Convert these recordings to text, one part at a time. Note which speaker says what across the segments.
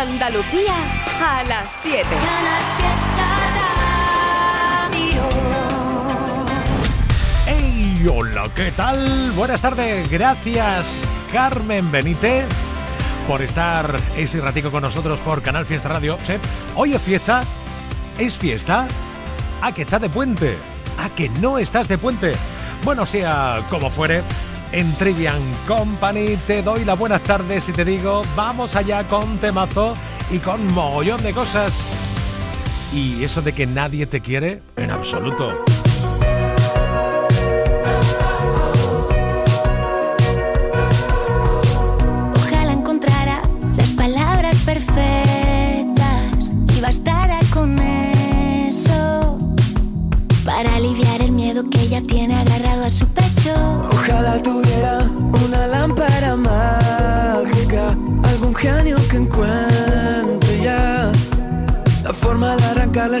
Speaker 1: Andalucía a las 7.
Speaker 2: ¡Hey! Hola, ¿qué tal? Buenas tardes. Gracias, Carmen Benítez, por estar ese ratico con nosotros por Canal Fiesta Radio. ¿Sí? Hoy es fiesta. ¿Es fiesta? ¿A que estás de puente? ¿A que no estás de puente? Bueno, sea como fuere, en Trivian Company te doy las buenas tardes y te digo, vamos allá con temazo y con mogollón de cosas. Y eso de que nadie te quiere, en absoluto.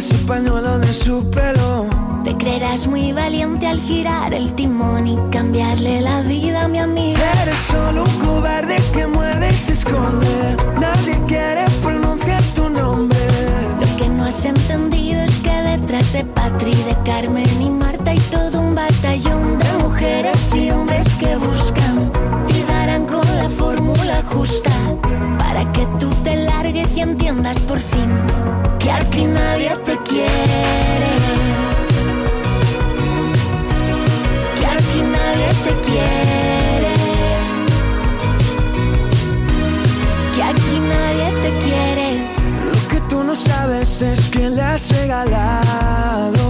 Speaker 3: De arrancarle ese pañuelo de su pelo.
Speaker 4: Te creerás muy valiente al girar el timón y cambiarle la vida a mi amiga.
Speaker 3: Eres solo un cobarde que muerde y se esconde. Nadie quiere pronunciar tu nombre.
Speaker 4: Lo que no has entendido es que detrás de Patri, de Carmen y Marta hay todo un batallón de mujeres y hombres que buscan y darán con la fórmula justa que tú te largues y entiendas por fin que aquí nadie te quiere. Que aquí nadie te quiere. Que aquí nadie te quiere.
Speaker 3: Lo que tú no sabes es que le has regalado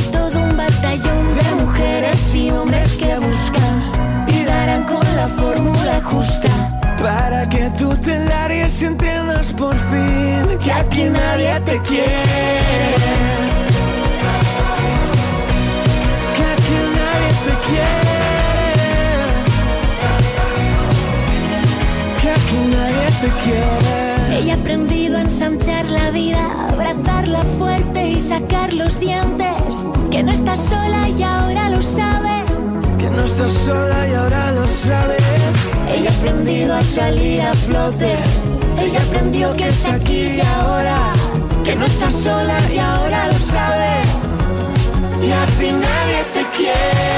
Speaker 4: la fórmula justa.
Speaker 3: Para que tú te largues y entiendas por fin que aquí nadie te quiere. Que aquí nadie te quiere. Que aquí nadie te quiere.
Speaker 4: Ella ha aprendido a ensanchar la vida, abrazarla fuerte y sacar los dientes. Que no está sola y ahora lo sabe.
Speaker 3: No estás sola y ahora lo sabes.
Speaker 4: Ella ha aprendido a salir a flote. Ella aprendió que es aquí y ahora. Que no está sola y ahora lo sabe.
Speaker 3: Y a nadie te quiere.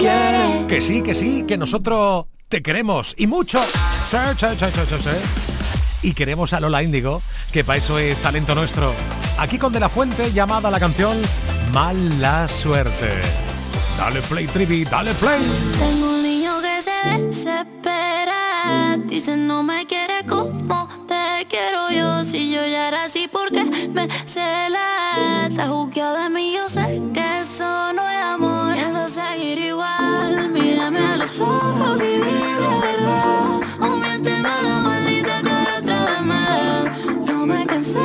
Speaker 4: Nadie te quiere.
Speaker 2: Que sí, que sí, que nosotros te queremos y mucho. Sí, sí, sí. Y queremos a Lola Índigo, que para eso es talento nuestro. Aquí con De La Fuente, llamada la canción Mala Suerte. Dale play, Trivi, dale play.
Speaker 4: Tengo un niño que se desespera. Dice no me quiere como te quiero yo. Si yo ya era así, porque me cela? Está juzgado de mí, yo sé que eso no es amor. Ojos y la verdad. O miénteme a la maldita cara otra vez más. No me cansé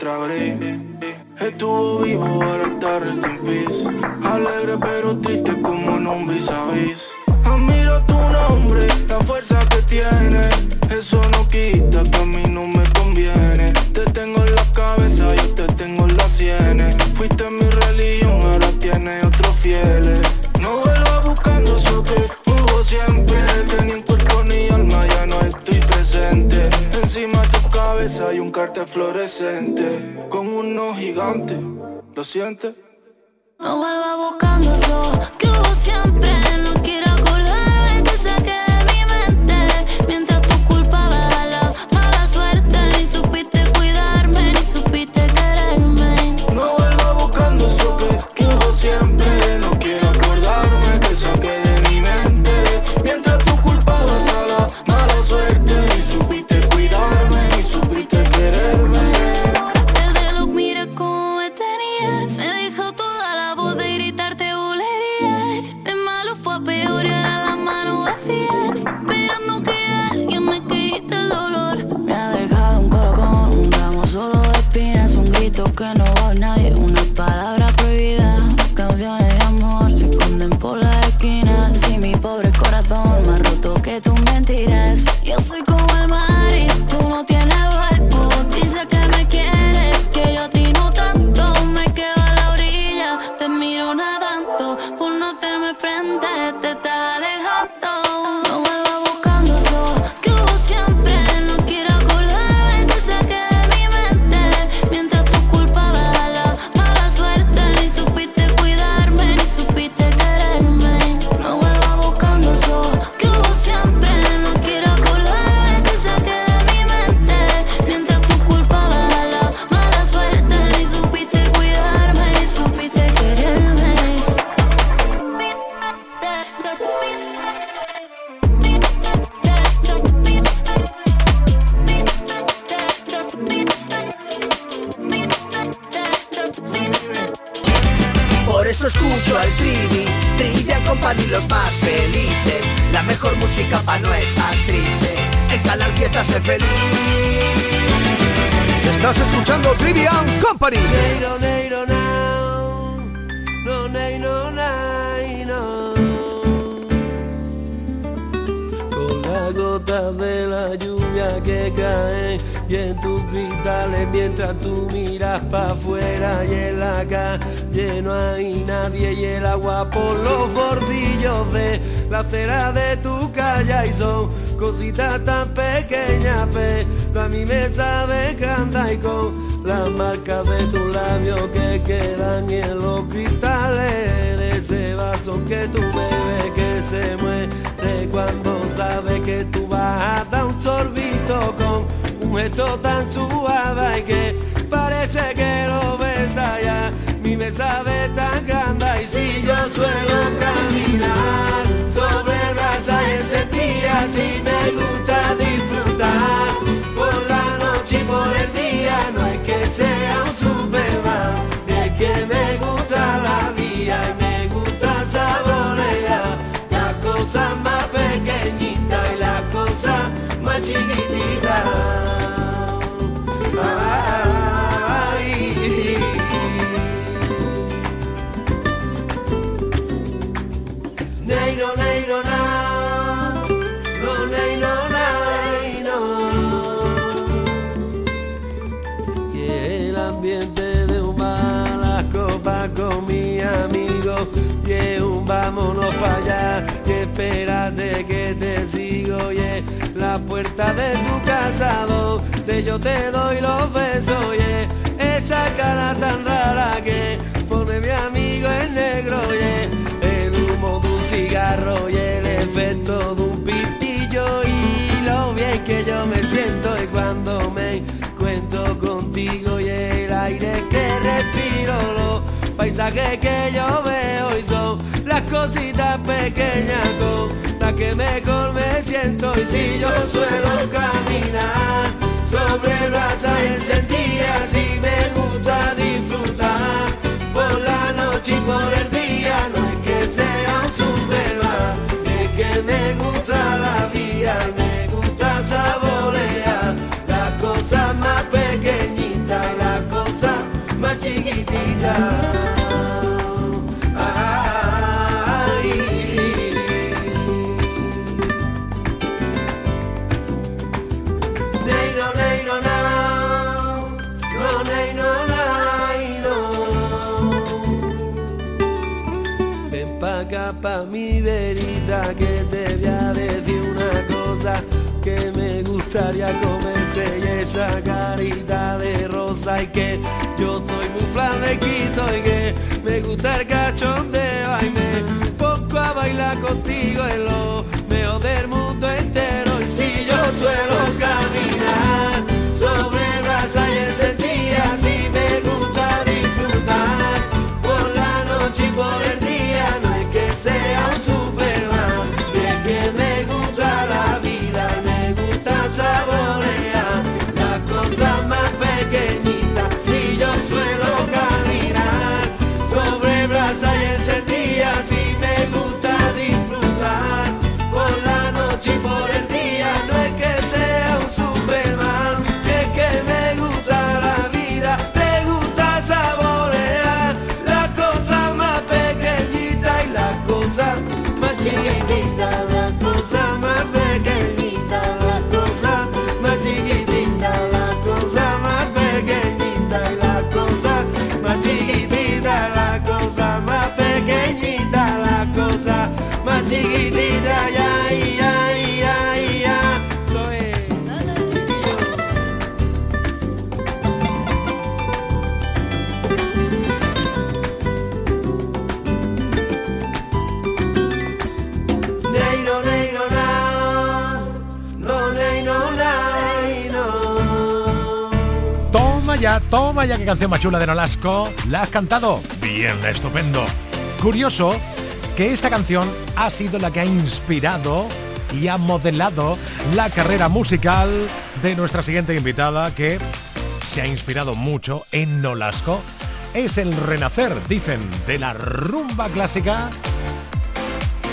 Speaker 3: reventó el tetragris. Estuvo vivo, ahora está rest in. Alegre pero triste
Speaker 5: ¿Lo sientes?
Speaker 6: No vuelva buscando eso que hubo siempre.
Speaker 7: Con la gota de la lluvia que cae y en tus cristales mientras tú miras pa' afuera y en la calle no hay nadie y el agua por los bordillos de la acera de tu calle y son cositas tan pequeñas pero a mí me sabe grande y con las marcas de tus labios que quedan en los cristales de ese vaso que tú bebes que se muere cuando sabe que tú vas a dar un sorbito con un gesto tan suave y que parece que lo besa ya mi me sabe tan grande. Y si yo suelo caminar si me gusta disfrutar. Por la noche y por el día no es que sea un superman. Es que me gusta la vida y me gusta saborear. Las cosas más pequeñitas y las cosas más chiquititas allá. Y espérate que te sigo. Y la puerta de tu casa donde yo te doy los besos. Y es esa cara tan rara que pone mi amigo en negro. Y es el humo de un cigarro y el efecto de un pitillo y lo bien que yo me siento y cuando me encuentro contigo y el aire que respiro, los paisajes que yo veo las cositas pequeñas con las que mejor me siento. Y si yo suelo caminar sobre brasa encendida si me gusta disfrutar por la noche y por el día. No es que sea un superman es que me gusta la vida me gusta saborear las cosas más pequeñitas las cosas más chiquititas gustaría comerte y esa carita de y que yo soy muy flamequito y que me gusta el cachondeo. Y me pongo a bailar contigo en lo mejor del mundo entero
Speaker 2: Toma ya, qué canción más chula de Nolasco. ¿La has cantado? Bien, estupendo. Curioso que esta canción ha sido la que ha inspirado y ha modelado la carrera musical de nuestra siguiente invitada que se ha inspirado mucho en Nolasco. Es el renacer, dicen, de la rumba clásica.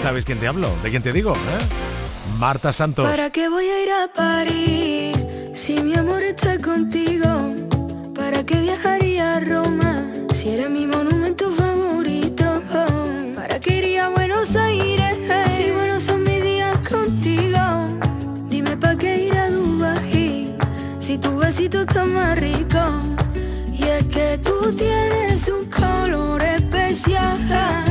Speaker 2: ¿Sabes quién te hablo? ¿De quién te digo? eh? Marta Santos.
Speaker 8: ¿Para qué voy a ir a París si mi amor está contigo? ¿Para qué viajaría a Roma si eres mi monumento favorito? ¿Para qué iría a Buenos Aires si buenos son mis días contigo? Dime para qué ir a Dubái si tu besito está más rico. Y es que tú tienes un color especial.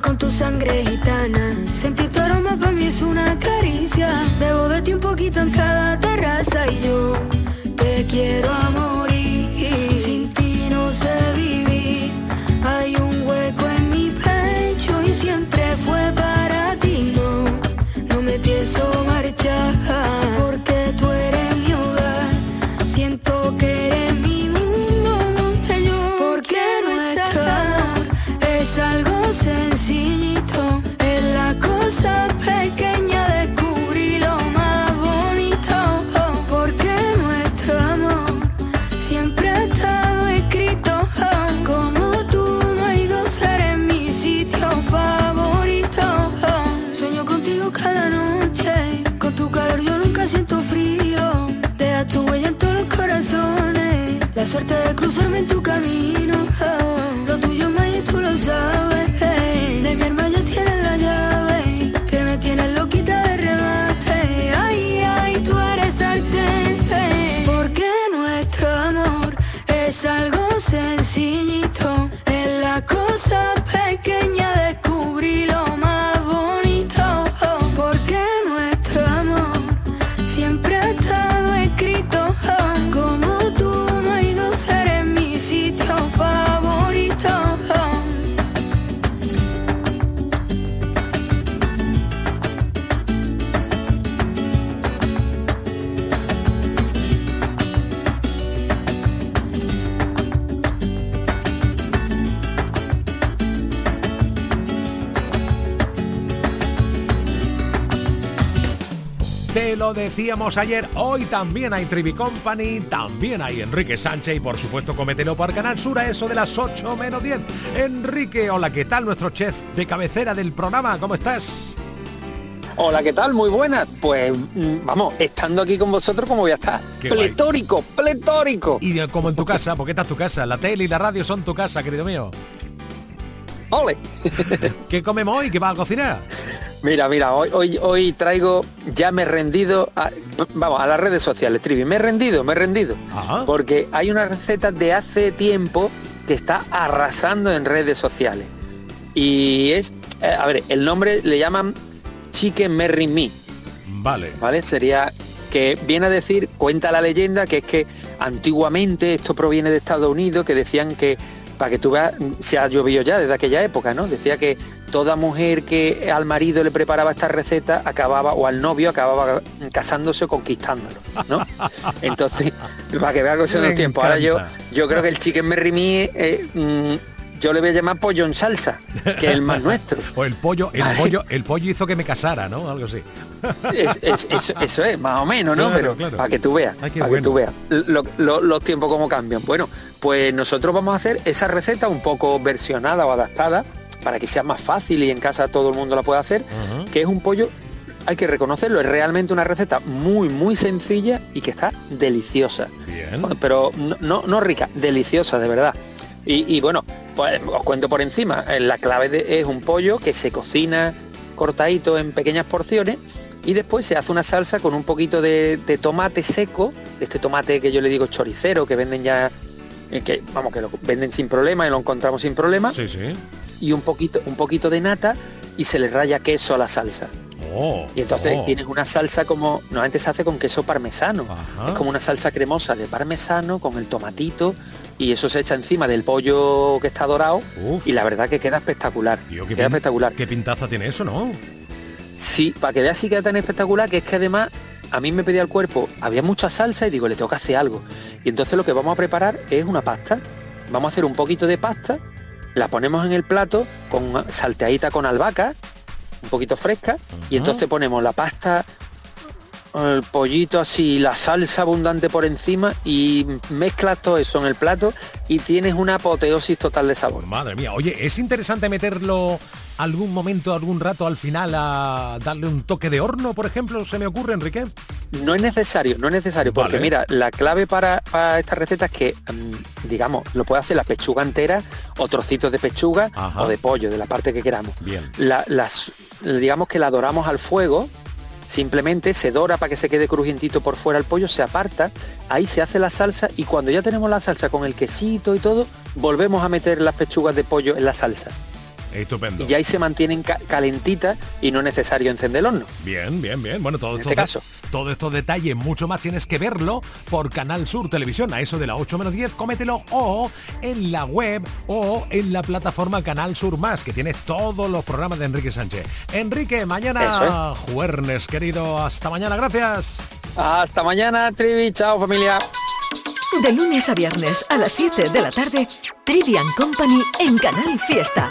Speaker 8: con tu sangre gitana. Sentir tu aroma para mí es una caricia, debo de ti un poquito en cada terraza y yo te quiero a
Speaker 2: Te lo decíamos ayer, hoy también hay Trivi Company, también hay Enrique Sánchez y por supuesto comételo por Canal Sur a eso de las 8 menos 10. Enrique, hola, ¿qué tal? Nuestro chef de cabecera del programa, ¿cómo estás?
Speaker 9: Hola, ¿qué tal? Muy buenas. Pues mm, vamos, estando aquí con vosotros, ¿cómo voy a estar? pletórico, pletórico.
Speaker 2: Y como en tu casa, porque esta es tu casa. La tele y la radio son tu casa, querido mío.
Speaker 9: ¡Ole!
Speaker 2: ¿Qué comemos hoy? ¿Qué vas a cocinar?
Speaker 9: Mira, mira, hoy, hoy, hoy traigo, ya me he rendido, a, vamos, a las redes sociales, Trivi, me he rendido, me he rendido. Porque hay una receta de hace tiempo que está arrasando en redes sociales. Y es, eh, a ver, el nombre le llaman Chicken Merry Me.
Speaker 2: Vale.
Speaker 9: ¿Vale? Sería que viene a decir, cuenta la leyenda, que es que antiguamente esto proviene de Estados Unidos, que decían que, para que tú veas, se ha llovido ya desde aquella época, ¿no? Decía que toda mujer que al marido le preparaba esta receta acababa, o al novio acababa casándose o conquistándolo, ¿no? Entonces, para que veas que son los tiempos. Ahora yo, yo creo que el chicken me eh, mm, yo le voy a llamar pollo en salsa, que es el más nuestro.
Speaker 2: o el pollo, el pollo, el pollo hizo que me casara, ¿no? Algo así.
Speaker 9: eso es, más o menos, ¿no? Pero para que tú veas, para que tú veas los tiempos cómo cambian. Bueno, pues nosotros vamos a hacer esa receta un poco versionada o adaptada para que sea más fácil y en casa todo el mundo la pueda hacer, que es un pollo hay que reconocerlo, es realmente una receta muy, muy sencilla y que está deliciosa. Bien. Pero no, no rica, deliciosa, de verdad. Y, bueno, pues os cuento por encima, eh, la clave es un pollo que se cocina cortadito en pequeñas porciones y después se hace una salsa con un poquito de, tomate seco, de este tomate que yo le digo choricero, que venden ya, eh, que vamos, que lo venden sin problema y lo encontramos sin problema.
Speaker 2: Sí, sí.
Speaker 9: Y un poquito, un poquito de nata y se le raya queso a la salsa. Oh, y entonces oh. tienes una salsa como, normalmente se hace con queso parmesano. Es como una salsa cremosa de parmesano con el tomatito, y eso se echa encima del pollo que está dorado y la verdad que queda espectacular. qué queda espectacular.
Speaker 2: Qué pintaza tiene eso, ¿no?
Speaker 9: Sí, para que veas si queda tan espectacular que es que además a mí me pedía el cuerpo, había mucha salsa y digo, le tengo que hacer algo. Y entonces lo que vamos a preparar es una pasta. Vamos a hacer un poquito de pasta, la ponemos en el plato con salteadita con albahaca, un poquito fresca, y entonces ponemos la pasta el pollito así, la salsa abundante por encima y mezclas todo eso en el plato y tienes una apoteosis total de sabor.
Speaker 2: Madre mía, oye, es interesante meterlo algún momento, algún rato al final a darle un toque de horno, por ejemplo, se me ocurre, Enrique.
Speaker 9: No es necesario, no es necesario, porque mira, la clave para, esta receta es que, mm, digamos, lo puede hacer la pechuga entera o trocitos de pechuga o de pollo, de la parte que queramos.
Speaker 2: Bien.
Speaker 9: las, digamos que la doramos al fuego, Simplemente se dora para que se quede crujientito por fuera el pollo, se aparta, ahí se hace la salsa y cuando ya tenemos la salsa con el quesito y todo, volvemos a meter las pechugas de pollo en la salsa.
Speaker 2: Estupendo.
Speaker 9: Y ahí se mantienen calentitas y no es necesario encender el horno.
Speaker 2: Bien, bien, bien. Bueno, todo,
Speaker 9: este caso.
Speaker 2: todo estos detalles, mucho más tienes que verlo por Canal Sur Televisión, a eso de la 8 menos 10, cómetelo o en la web o en la plataforma Canal Sur Más, que tiene todos los programas de Enrique Sánchez. Enrique, mañana jueves, querido. Hasta mañana, gracias.
Speaker 9: Hasta mañana, Trivi. Chao, familia.
Speaker 1: De lunes a viernes a las 7 de la tarde, Trivian Company en Canal Fiesta.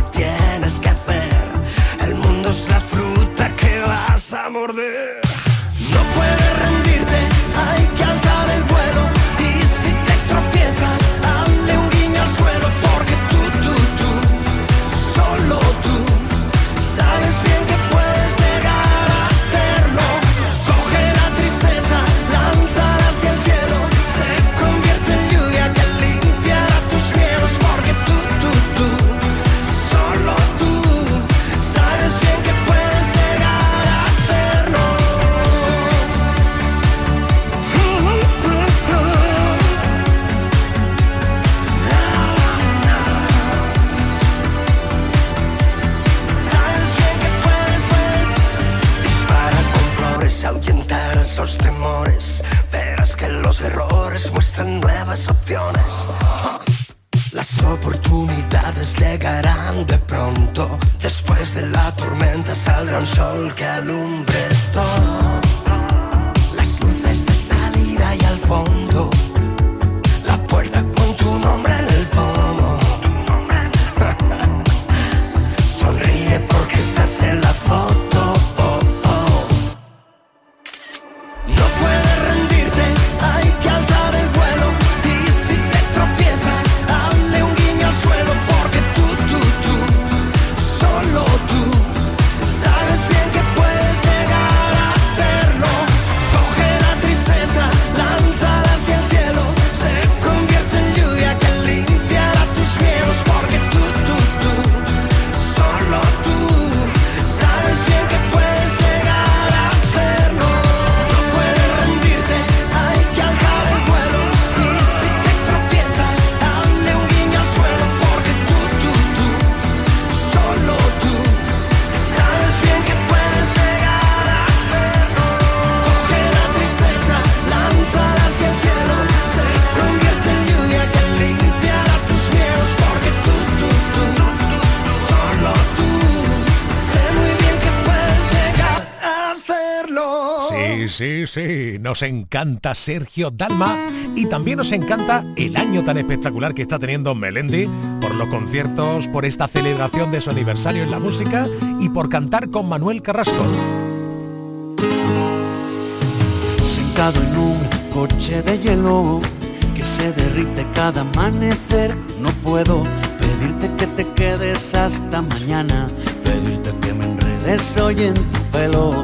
Speaker 10: vas a
Speaker 2: nos encanta Sergio Dalma y también nos encanta el año tan espectacular que está teniendo Melendi por los conciertos, por esta celebración de su aniversario en la música y por cantar con Manuel Carrasco.
Speaker 11: Sentado en un coche de hielo que se derrite cada amanecer, no puedo pedirte que te quedes hasta mañana, pedirte que me enredes hoy en tu pelo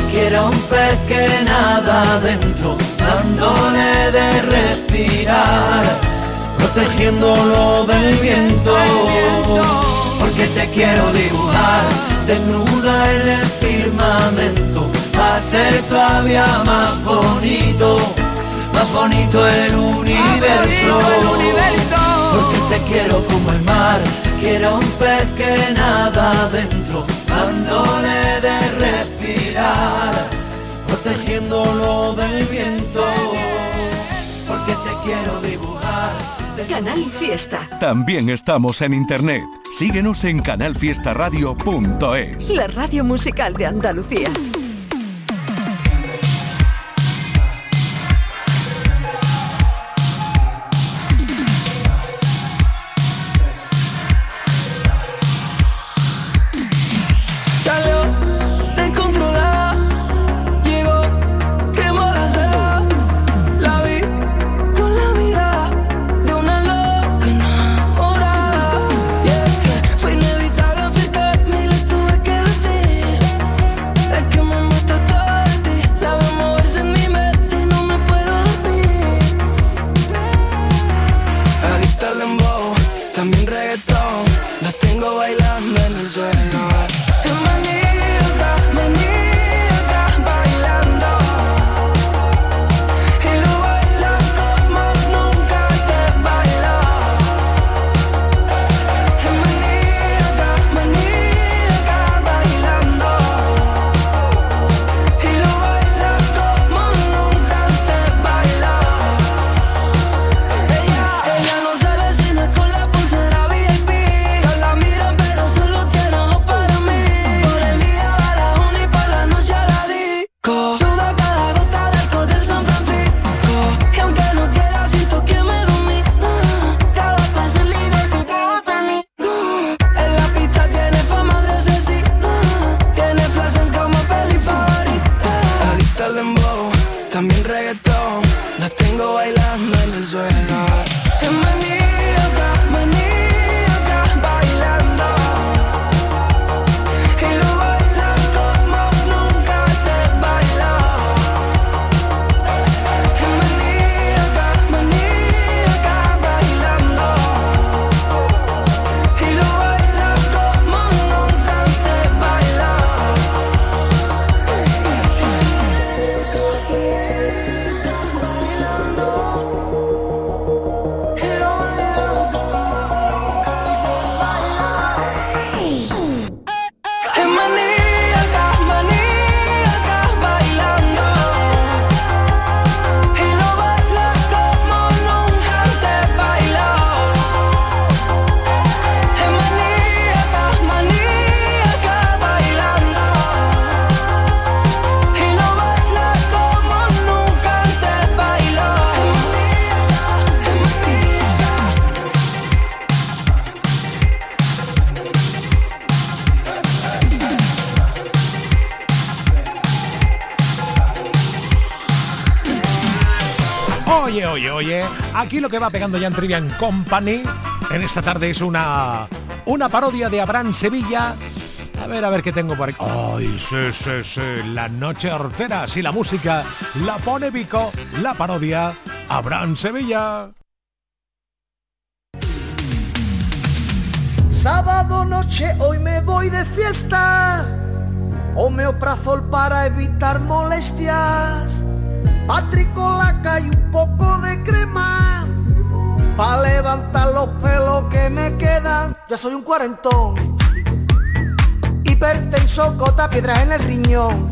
Speaker 12: quiero un pez que nada adentro dándole de respirar, protegiéndolo del viento, porque te quiero dibujar desnuda en el firmamento, hacer todavía más bonito, más bonito el universo, porque te quiero como el mar, quiero un pez que nada adentro, dándole de respirar protegiéndolo del viento, porque te quiero dibujar.
Speaker 1: Canal Fiesta.
Speaker 13: También estamos en internet. Síguenos en canalfiestaradio.es.
Speaker 1: La radio musical de Andalucía.
Speaker 2: Que va pegando ya en Trivian Company en esta tarde es una, una parodia de Abraham Sevilla. A ver, a ver qué tengo por aquí. ¡Ay! La noche hortera. Si la música la pone Vico, la parodia Abraham Sevilla.
Speaker 14: Sábado noche, hoy me voy de fiesta. Homeoprazol para evitar molestias. Patricolaca y un poco de crema. Pa' levantar los pelos que me quedan. Ya soy un cuarentón. Hipertenso, gota, piedras en el riñón.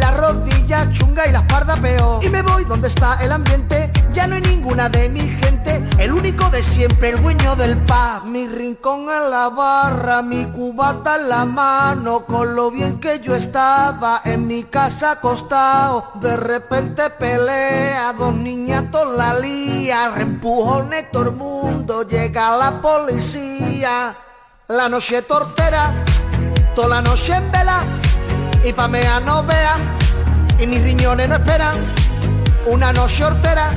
Speaker 14: La rodilla chunga y la espalda peor. Y me voy donde está el ambiente. Ya no hay ninguna de mi gente. El único de siempre, el dueño del paz. Mi rincón en la barra, mi cubata en la mano. Con lo bien que yo estaba en mi casa acostado. De repente pelea, dos niñatos la lía. Reempujones todo el mundo, llega la policía. La noche tortera, toda la noche en vela y pa' mea no vea y mis riñones no esperan una noche hortera,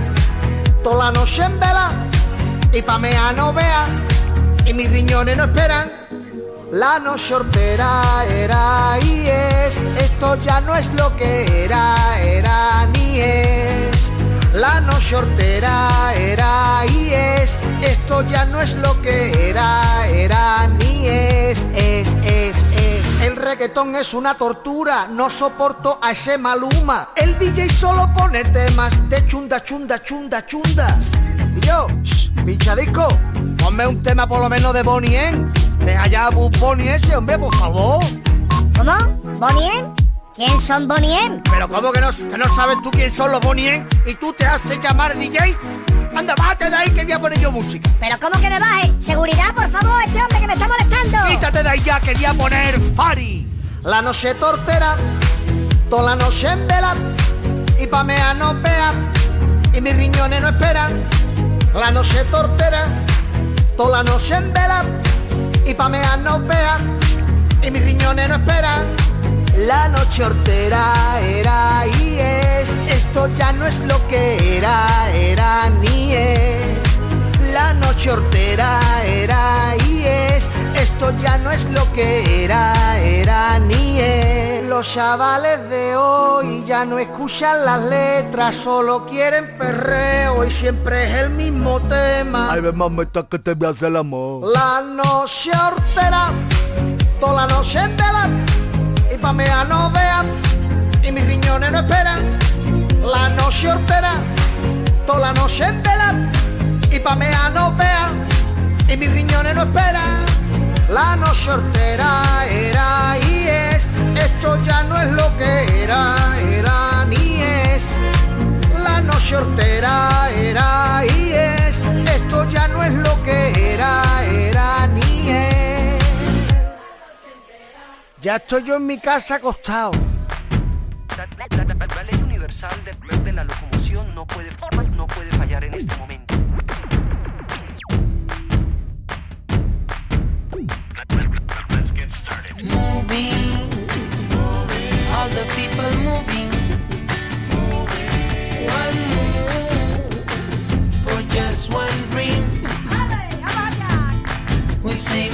Speaker 14: toda la noche en vela y pa' mea no vea y mis riñones no esperan. La noche hortera era y es, esto ya no es lo que era, era ni es. La noche hortera era y es, esto ya no es lo que era, era ni es, es, es. El reggaetón es una tortura, no soporto a ese maluma. El DJ solo pone temas de chunda, chunda, chunda, chunda. Y yo, pinchadico, ponme un tema por lo menos de Bonnie M. Deja ya Bonnie ese, hombre, por favor.
Speaker 15: ¿Cómo? ¿Bonnie M? ¿Quién son Bonnie M?
Speaker 14: Pero ¿cómo que no, que no sabes tú quién son los Bonnie M? ¿Y tú te haces llamar DJ? Anda, bájate de ahí que voy a poner yo música.
Speaker 15: ¿Pero cómo que me baje? Seguridad, por favor, este hombre que me está molestando.
Speaker 14: Quítate de ahí ya, quería poner Fari. La noche tortera, toda la noche en vela. Y pa' mea no vea, y mis riñones no esperan. La noche tortera, toda la noche en vela. Y pa' mea no vea, y mis riñones no esperan. La noche hortera era y es, esto ya no es lo que era, era ni es. La noche hortera era y es, esto ya no es lo que era, era ni es. Los chavales de hoy ya no escuchan las letras, solo quieren perreo y siempre es el mismo tema.
Speaker 16: Ay, ven mamita que te voy a hacer el amor.
Speaker 14: La noche hortera, toda la noche en vela, y pa' mea no vean, y mis riñones no esperan. La noche hortera, toda la noche en vela, y pa' mea no vean, y mis riñones no esperan. La noche hortera era y es, esto ya no es lo que era, era ni es. La noche hortera era y es, esto ya no es lo que era Ya estoy yo en mi casa acostado.
Speaker 17: La, ley universal de, de la locomoción no puede, no puede fallar en este momento.
Speaker 18: all the people moving. One move for just one dream. We say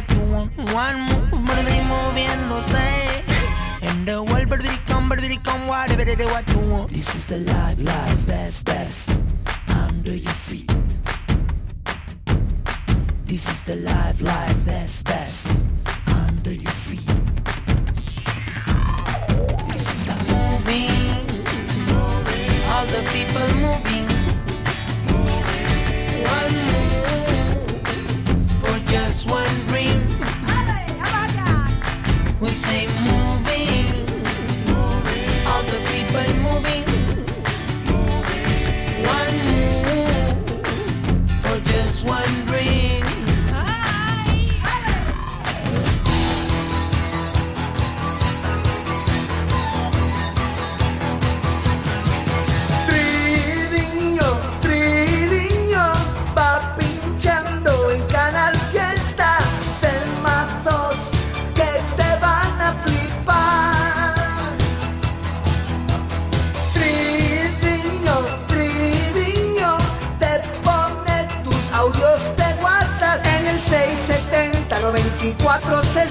Speaker 18: what you want. One move, por mí moviéndose. And the world, but it come, but it come, whatever it what you want.
Speaker 12: This is the life, life, best, best. Under your feet. This is the life, life, best, best. Under your feet. This is the
Speaker 18: moving, all the people moving. One move for just one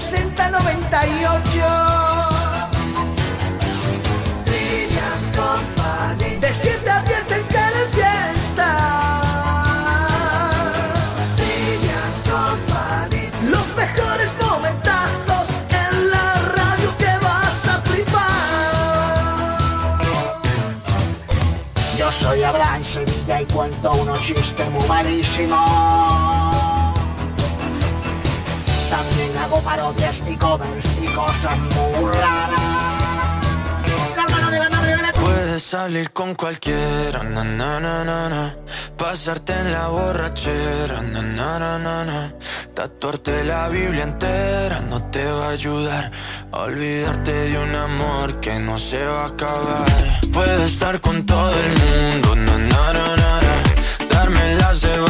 Speaker 14: 94 60 98. Trivian Company. De 7 a 10 en Canal Fiesta. Los mejores momentazos En la radio que vas a flipar. Yo soy Abraham Sevilla y cuento unos chistes muy malísimos hago parodias y covers y
Speaker 19: Puedes salir con cualquiera, na, na, na, na, pasarte en la borrachera, na, na, na, na, tatuarte la Biblia entera no te va a ayudar. Olvidarte de un amor que no se va a acabar. Puedes estar con todo el mundo, na, na, na, darme las de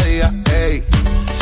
Speaker 20: día. Ey,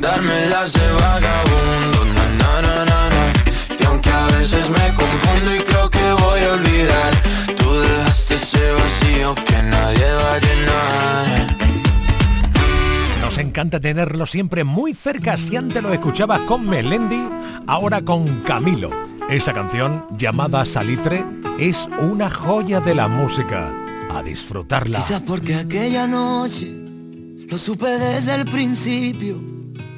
Speaker 19: Darme las de vagabundo, na na na na na. Y aunque a veces me confundo y creo que voy a olvidar, tú dejaste ese vacío que nadie va a llenar.
Speaker 2: Nos encanta tenerlo siempre muy cerca. Si antes lo escuchabas con Melendi, ahora con Camilo. Esa canción, llamada Salitre, es una joya de la música. A disfrutarla.
Speaker 12: Quizás porque aquella noche lo supe desde el principio.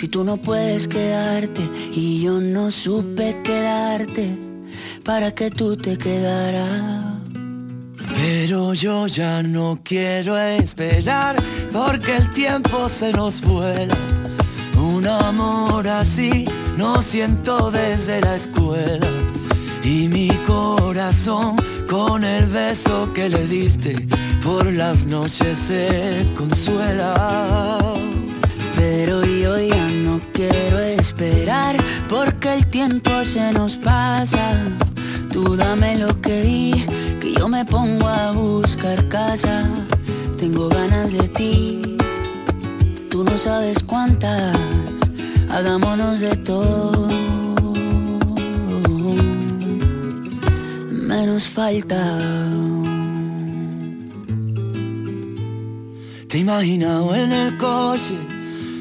Speaker 21: Si tú no puedes quedarte y yo no supe quedarte para que tú te quedaras.
Speaker 12: Pero yo ya no quiero esperar porque el tiempo se nos vuela. Un amor así no siento desde la escuela. Y mi corazón con el beso que le diste por las noches se consuela.
Speaker 21: Pero yo ya quiero esperar porque el tiempo se nos pasa. Tú dame lo que di, que yo me pongo a buscar casa. Tengo ganas de ti Tú no sabes cuántas, hagámonos de todo. Menos falta.
Speaker 12: Te he imaginado en el coche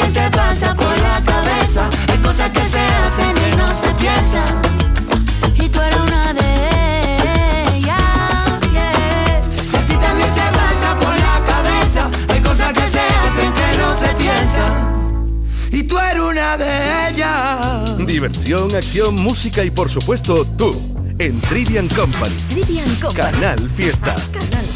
Speaker 12: Si a ti también te pasa por la cabeza Hay cosas que se hacen que no se piensan
Speaker 21: Y tú eres una de
Speaker 12: y tú eres una de ellas.
Speaker 13: Diversión, acción, música y por supuesto tú en Trivian Company.
Speaker 1: Trivian Company.
Speaker 13: Canal Fiesta.
Speaker 1: Canal Fiesta.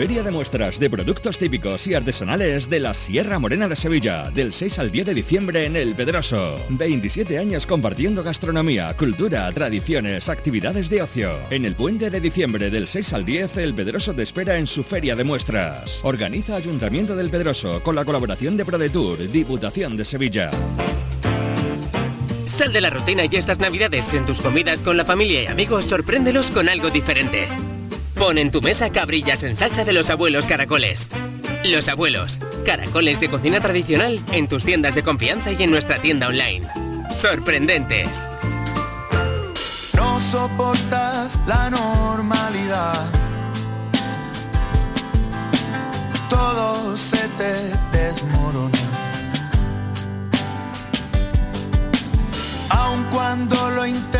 Speaker 22: Feria de muestras de productos típicos y artesanales de la Sierra Morena de Sevilla, del 6 al 10 de diciembre en El Pedroso. 27 años compartiendo gastronomía, cultura, tradiciones, actividades de ocio. En el puente de diciembre del 6 al 10, El Pedroso te espera en su Feria de muestras. Organiza Ayuntamiento del Pedroso con la colaboración de ProDetour, Diputación de Sevilla.
Speaker 23: Sal de la rutina y estas navidades en tus comidas con la familia y amigos, sorpréndelos con algo diferente. Pon en tu mesa cabrillas en salsa de los abuelos caracoles. Los abuelos, caracoles de cocina tradicional en tus tiendas de confianza y en nuestra tienda online. Sorprendentes.
Speaker 24: No soportas la normalidad. Todo se te desmorona. Aun cuando lo intento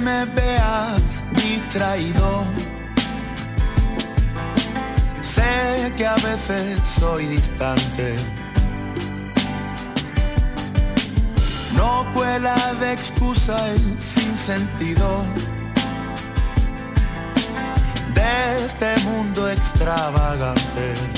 Speaker 24: me veas distraído. Sé que a veces soy distante. No cuela de excusa el sinsentido de este mundo extravagante.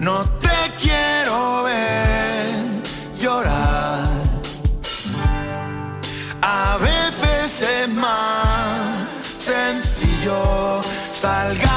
Speaker 24: No te quiero ver llorar. A veces es más sencillo. Salgamos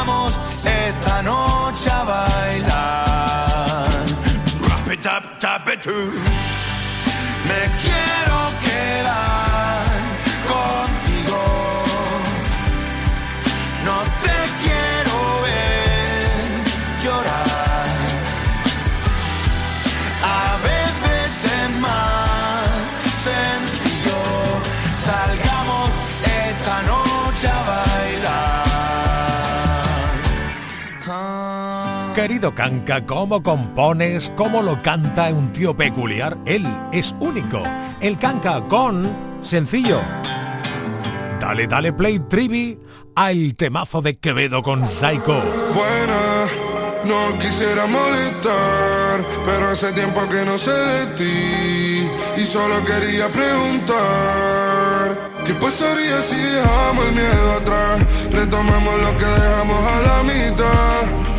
Speaker 2: Querido Canca, ¿cómo compones? ¿Cómo lo canta un tío peculiar? Él es único. El Canca con sencillo. Dale, dale play trivi al temazo de Quevedo con Psycho.
Speaker 25: Buena, no quisiera molestar, pero hace tiempo que no sé de ti y solo quería preguntar. ¿Qué pasaría si dejamos el miedo atrás? Retomamos lo que dejamos a la mitad.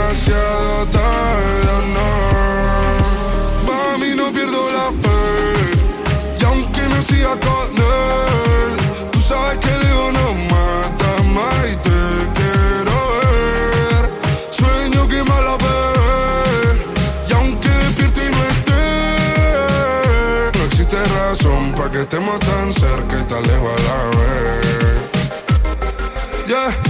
Speaker 25: Demasiado tarde, no. Mami, no pierdo la fe. Y aunque no siga con él, tú sabes que el ego no mata más y te quiero ver. Sueño que me la ve. Y aunque despierte y no esté, no existe razón para que estemos tan cerca y tan lejos a la vez. Yeah,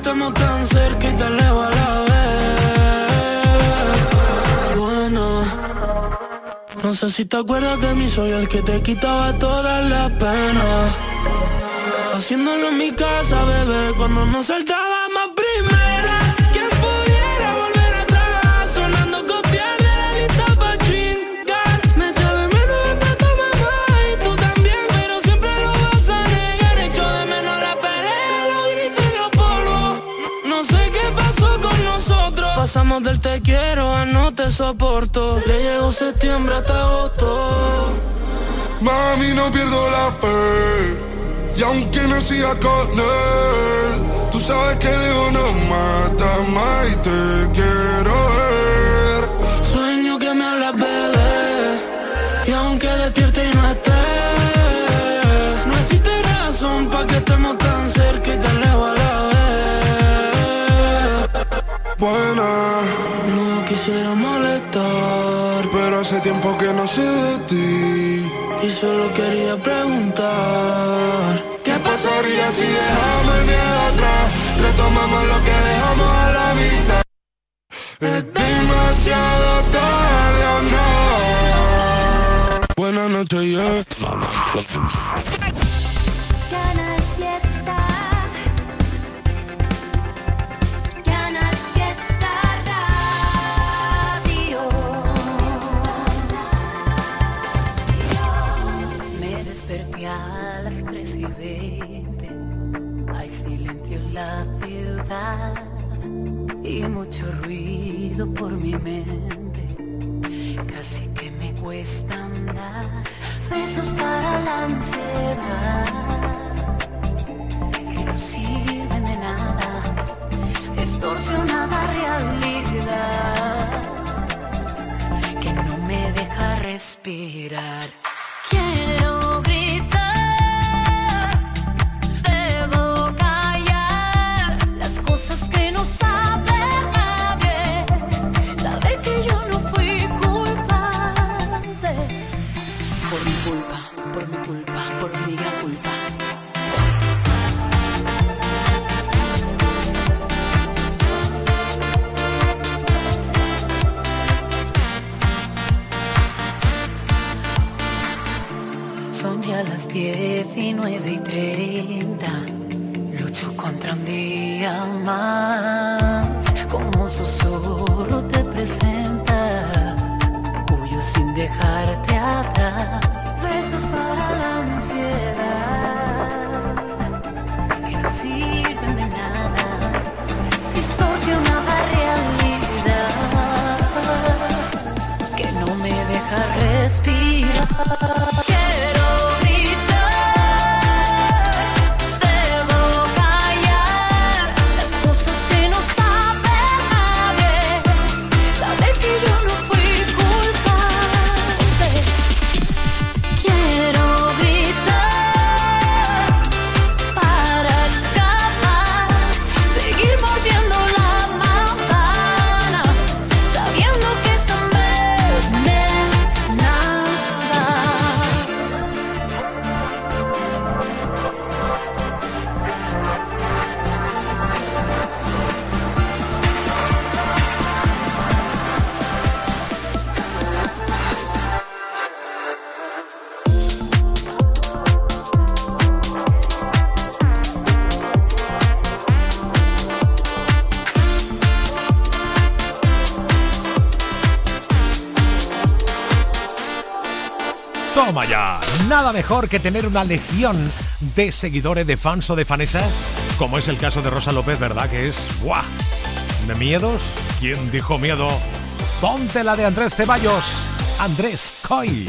Speaker 5: estemos tan cerca y tan lejos a la vez. Bueno. No sé si te acuerdas de mí, soy el que te quitaba todas las penas. Haciéndolo en mi casa, bebé, cuando nos saltábamos Pasamos del te quiero a no te soporto. Le llegó septiembre hasta agosto.
Speaker 25: Mami, no pierdo la fe. Y aunque no siga con él, tú sabes que ego no mata más y te quiero. Buena,
Speaker 5: No quisiera molestar,
Speaker 25: pero hace tiempo que no sé de ti.
Speaker 5: y solo quería preguntar.
Speaker 25: ¿Qué pasaría si dejamos el miedo atrás? Retomamos lo que dejamos a la mitad. Es demasiado tarde o no. Buenas noches, yeah.
Speaker 26: las y 20 hay silencio en la ciudad y mucho ruido por mi mente. Casi que me cuesta andar,
Speaker 27: besos para la ansiedad
Speaker 6: que no sirven de nada, distorsionada realidad que no me deja respirar.
Speaker 2: nada mejor que tener una legión de seguidores, de fans o de fanesas, como es el caso de Rosa López, ¿verdad? Que es, ¡guau! ¿De miedos? ¿Quién dijo miedo? Ponte la de Andrés Ceballos, Andrés Coy.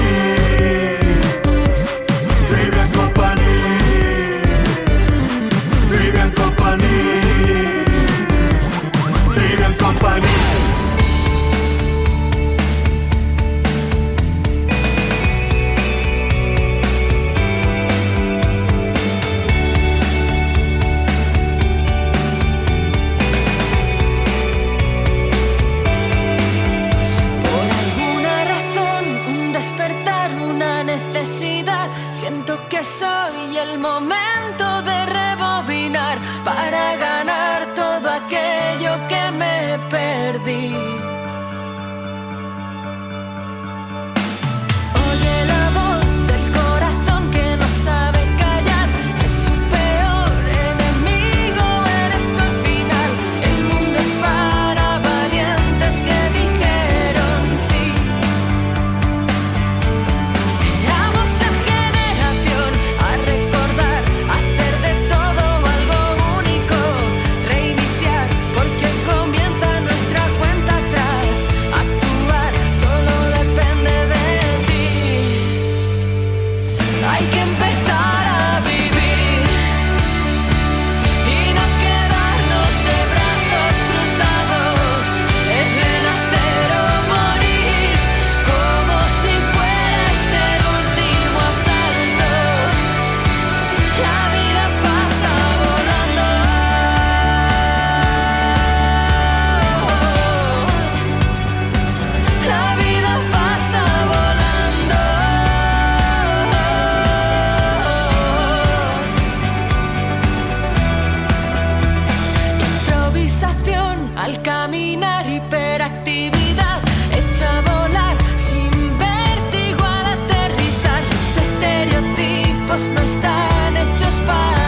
Speaker 28: Pues no están hechos para